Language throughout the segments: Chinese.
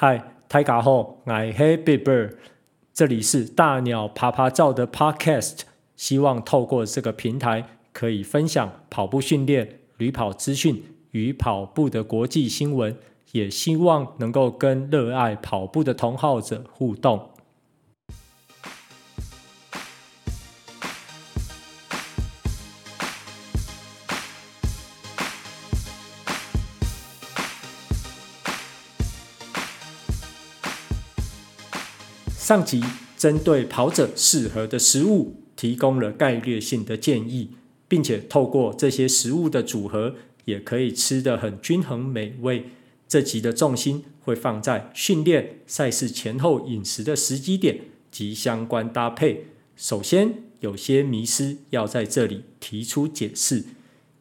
嗨，大家好，我是 Big Bird，这里是大鸟趴趴照的 Podcast，希望透过这个平台，可以分享跑步训练、旅跑资讯与跑步的国际新闻，也希望能够跟热爱跑步的同好者互动。上集针对跑者适合的食物提供了概略性的建议，并且透过这些食物的组合，也可以吃得很均衡美味。这集的重心会放在训练、赛事前后饮食的时机点及相关搭配。首先，有些迷思要在这里提出解释。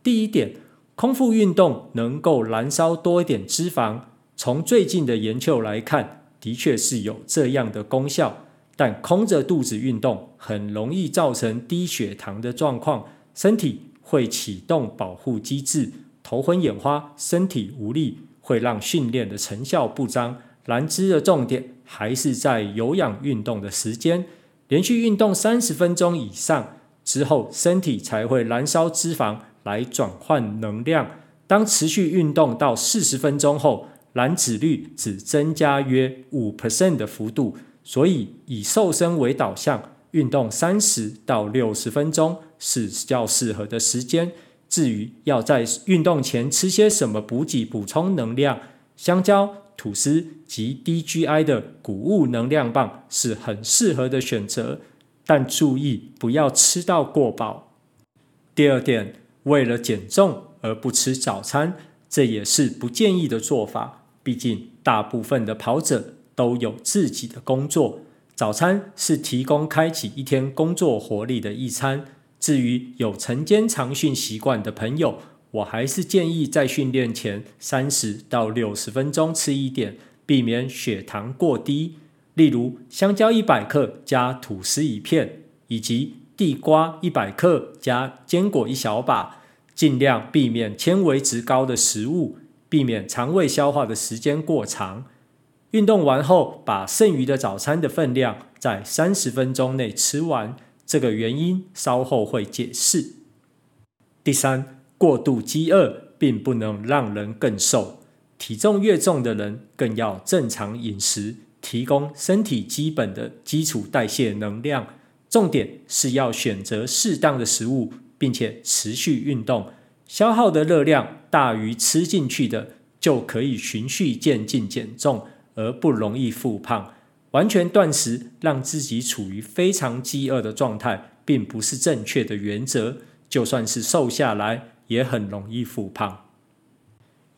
第一点，空腹运动能够燃烧多一点脂肪，从最近的研究来看。的确是有这样的功效，但空着肚子运动很容易造成低血糖的状况，身体会启动保护机制，头昏眼花，身体无力，会让训练的成效不彰。燃脂的重点还是在有氧运动的时间，连续运动三十分钟以上之后，身体才会燃烧脂肪来转换能量。当持续运动到四十分钟后，燃脂率只增加约五 percent 的幅度，所以以瘦身为导向，运动三十到六十分钟是较适合的时间。至于要在运动前吃些什么补给补充能量，香蕉、吐司及低 GI 的谷物能量棒是很适合的选择，但注意不要吃到过饱。第二点，为了减重而不吃早餐，这也是不建议的做法。毕竟，大部分的跑者都有自己的工作，早餐是提供开启一天工作活力的一餐。至于有晨间长训习惯的朋友，我还是建议在训练前三十到六十分钟吃一点，避免血糖过低。例如，香蕉一百克加吐司一片，以及地瓜一百克加坚果一小把，尽量避免纤维值高的食物。避免肠胃消化的时间过长。运动完后，把剩余的早餐的分量在三十分钟内吃完。这个原因稍后会解释。第三，过度饥饿并不能让人更瘦。体重越重的人更要正常饮食，提供身体基本的基础代谢能量。重点是要选择适当的食物，并且持续运动。消耗的热量大于吃进去的，就可以循序渐进减重，而不容易复胖。完全断食，让自己处于非常饥饿的状态，并不是正确的原则。就算是瘦下来，也很容易复胖。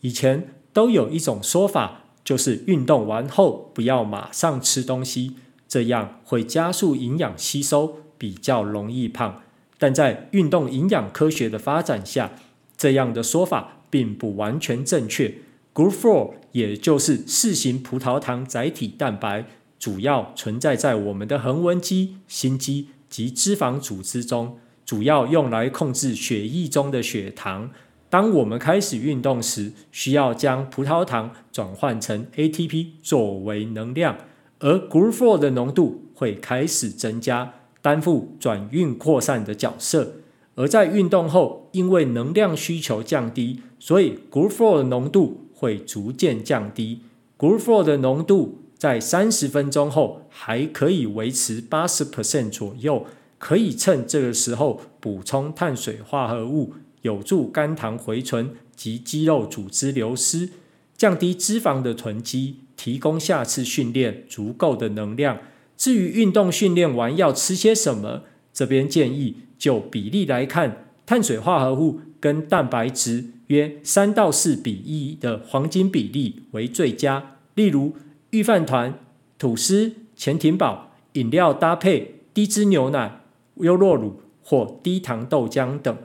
以前都有一种说法，就是运动完后不要马上吃东西，这样会加速营养吸收，比较容易胖。但在运动营养科学的发展下，这样的说法并不完全正确。GLUT4 也就是四型葡萄糖载体蛋白，主要存在在我们的横纹肌、心肌及脂肪组织中，主要用来控制血液中的血糖。当我们开始运动时，需要将葡萄糖转换成 ATP 作为能量，而 GLUT4 的浓度会开始增加，担负转运扩散的角色。而在运动后，因为能量需求降低，所以 GLUT4 的浓度会逐渐降低。GLUT4 的浓度在三十分钟后还可以维持八十 percent 左右，可以趁这个时候补充碳水化合物，有助肝糖回存及肌肉组织流失，降低脂肪的囤积，提供下次训练足够的能量。至于运动训练完要吃些什么，这边建议。就比例来看，碳水化合物跟蛋白质约三到四比一的黄金比例为最佳。例如，御饭团、吐司、潜艇堡、饮料搭配低脂牛奶、优酪乳或低糖豆浆等。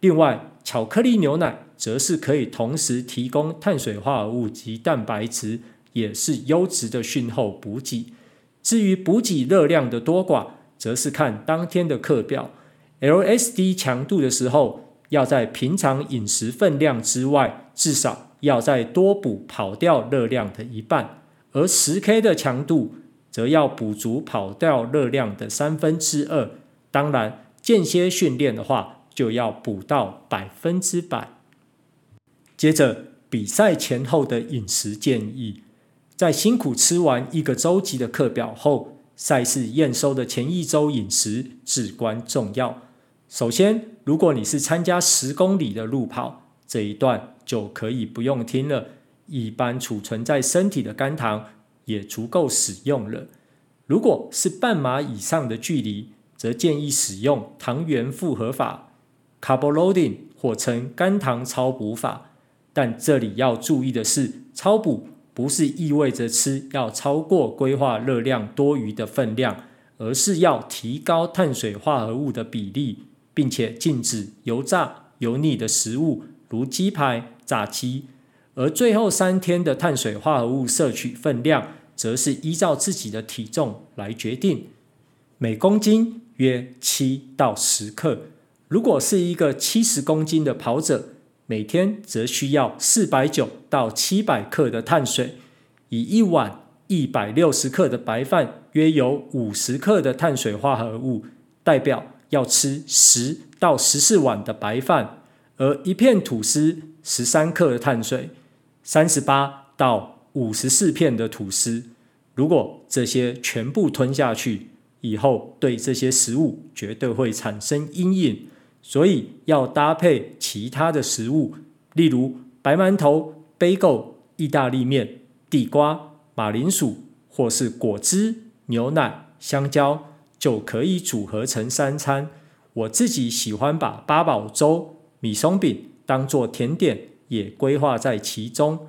另外，巧克力牛奶则是可以同时提供碳水化合物及蛋白质，也是优质的训后补给。至于补给热量的多寡，则是看当天的课表。LSD 强度的时候，要在平常饮食分量之外，至少要再多补跑掉热量的一半；而十 K 的强度则要补足跑掉热量的三分之二。当然，间歇训练的话，就要补到百分之百。接着，比赛前后的饮食建议，在辛苦吃完一个周期的课表后，赛事验收的前一周饮食至关重要。首先，如果你是参加十公里的路跑，这一段就可以不用听了。一般储存在身体的肝糖也足够使用了。如果是半马以上的距离，则建议使用糖原复合法 （carbo loading） 或称肝糖超补法。但这里要注意的是，超补不是意味着吃要超过规划热量多余的分量，而是要提高碳水化合物的比例，并且禁止油炸、油腻的食物，如鸡排、炸鸡。而最后三天的碳水化合物摄取分量，则是依照自己的体重来决定，每公斤约七到十克。如果是一个七十公斤的跑者，每天则需要四百九到七百克的碳水，以一碗一百六十克的白饭，约有五十克的碳水化合物，代表要吃十到十四碗的白饭，而一片吐司十三克的碳水。三十八到五十四片的吐司，如果这些全部吞下去以后，对这些食物绝对会产生阴影，所以要搭配其他的食物，例如白馒头、贝购、意大利面、地瓜、马铃薯，或是果汁、牛奶、香蕉，就可以组合成三餐。我自己喜欢把八宝粥、米松饼当做甜点。也规划在其中。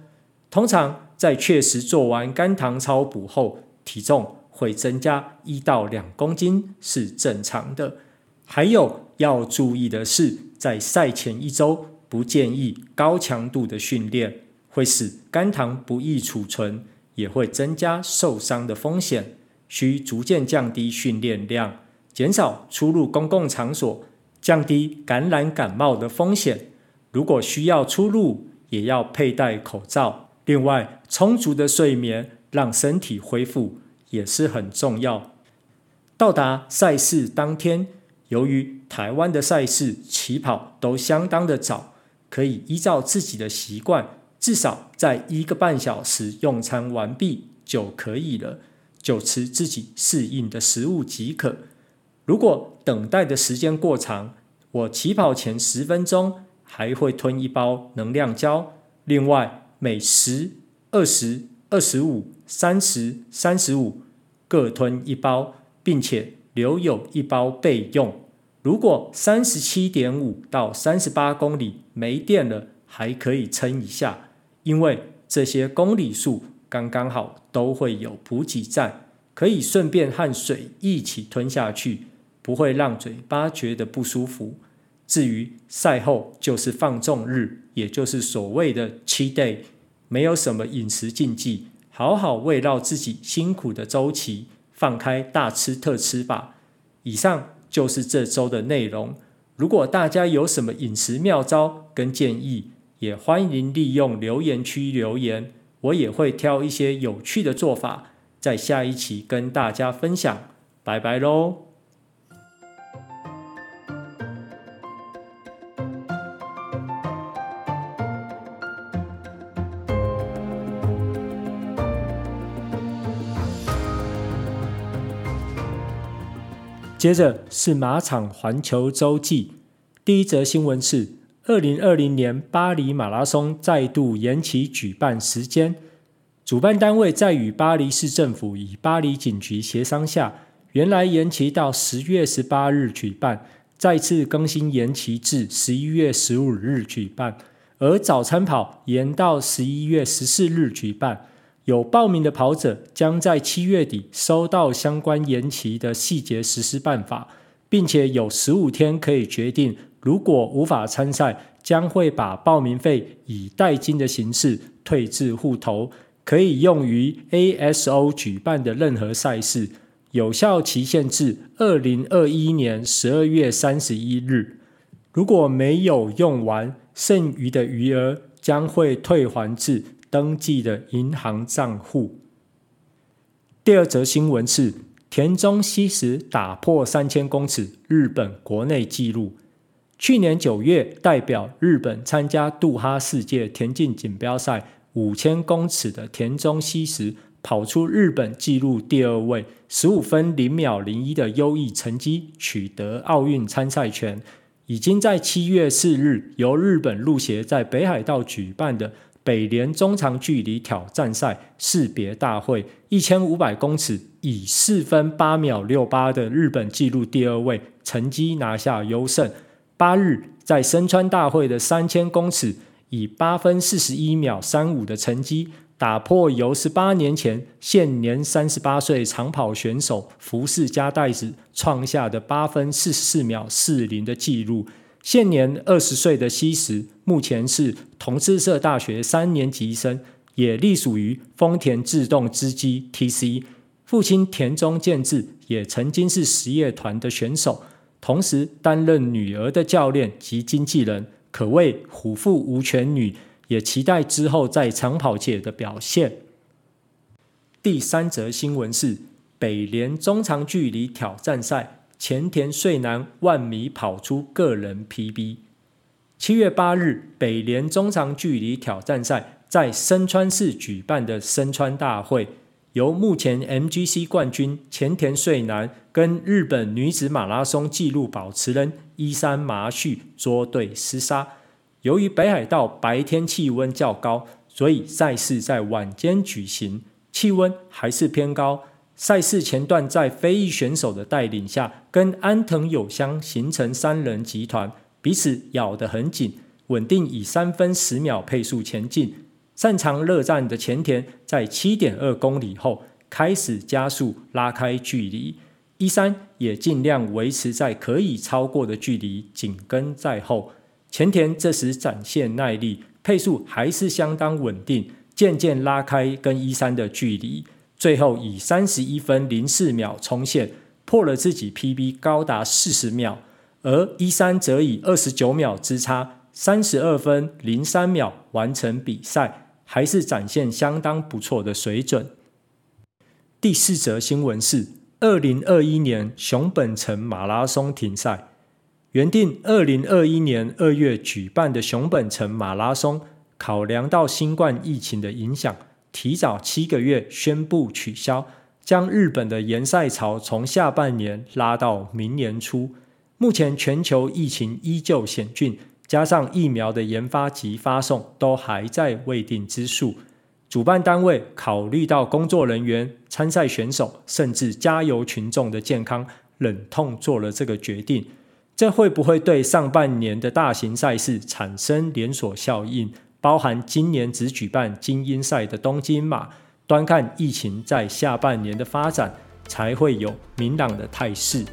通常在确实做完肝糖超补后，体重会增加一到两公斤是正常的。还有要注意的是，在赛前一周不建议高强度的训练，会使肝糖不易储存，也会增加受伤的风险。需逐渐降低训练量，减少出入公共场所，降低感染感冒的风险。如果需要出入，也要佩戴口罩。另外，充足的睡眠让身体恢复也是很重要。到达赛事当天，由于台湾的赛事起跑都相当的早，可以依照自己的习惯，至少在一个半小时用餐完毕就可以了，就吃自己适应的食物即可。如果等待的时间过长，我起跑前十分钟。还会吞一包能量胶，另外每十、二十、二十五、三十、三十五各吞一包，并且留有一包备用。如果三十七点五到三十八公里没电了，还可以撑一下，因为这些公里数刚刚好都会有补给站，可以顺便和水一起吞下去，不会让嘴巴觉得不舒服。至于赛后就是放纵日，也就是所谓的七 day，没有什么饮食禁忌，好好慰劳自己辛苦的周期，放开大吃特吃吧。以上就是这周的内容。如果大家有什么饮食妙招跟建议，也欢迎利用留言区留言，我也会挑一些有趣的做法，在下一期跟大家分享。拜拜喽！接着是马场环球周记，第一则新闻是：二零二零年巴黎马拉松再度延期举办时间。主办单位在与巴黎市政府与巴黎警局协商下，原来延期到十月十八日举办，再次更新延期至十一月十五日举办，而早餐跑延到十一月十四日举办。有报名的跑者将在七月底收到相关延期的细节实施办法，并且有十五天可以决定。如果无法参赛，将会把报名费以代金的形式退至户头，可以用于 ASO 举办的任何赛事，有效期限至二零二一年十二月三十一日。如果没有用完，剩余的余额将会退还至登记的银行账户。第二则新闻是田中西实打破三千公尺日本国内纪录。去年九月，代表日本参加杜哈世界田径锦标赛五千公尺的田中希实，跑出日本纪录第二位，十五分零秒零一的优异成绩，取得奥运参赛权。已经在七月四日由日本陆协在北海道举办的北联中长距离挑战赛士别大会一千五百公尺，以四分八秒六八的日本纪录第二位成绩拿下优胜。八日在深川大会的三千公尺，以八分四十一秒三五的成绩。打破由十八年前现年三十八岁长跑选手福士加代子创下的八分四十四秒四零的纪录。现年二十岁的西石，目前是同志社大学三年级生，也隶属于丰田自动织机 TC。父亲田中健治也曾经是实业团的选手，同时担任女儿的教练及经纪人，可谓虎父无犬女。也期待之后在长跑界的表现。第三则新闻是北联中长距离挑战赛，前田穗南万米跑出个人 PB。七月八日，北联中长距离挑战赛在深川市举办的深川大会，由目前 MGC 冠军前田穗南跟日本女子马拉松纪录保持人伊山麻绪捉对厮杀。由于北海道白天气温较高，所以赛事在晚间举行，气温还是偏高。赛事前段在非裔选手的带领下，跟安藤友香形成三人集团，彼此咬得很紧，稳定以三分十秒配速前进。擅长热战的前田在七点二公里后开始加速拉开距离，一三也尽量维持在可以超过的距离，紧跟在后。前田这时展现耐力，配速还是相当稳定，渐渐拉开跟一三的距离，最后以三十一分零四秒冲线，破了自己 PB 高达四十秒，而一三则以二十九秒之差，三十二分零三秒完成比赛，还是展现相当不错的水准。第四则新闻是二零二一年熊本城马拉松停赛。原定二零二一年二月举办的熊本城马拉松，考量到新冠疫情的影响，提早七个月宣布取消，将日本的延赛潮从下半年拉到明年初。目前全球疫情依旧险峻，加上疫苗的研发及发送都还在未定之数，主办单位考虑到工作人员、参赛选手甚至加油群众的健康，忍痛做了这个决定。这会不会对上半年的大型赛事产生连锁效应？包含今年只举办精英赛的东京马，端看疫情在下半年的发展，才会有明朗的态势。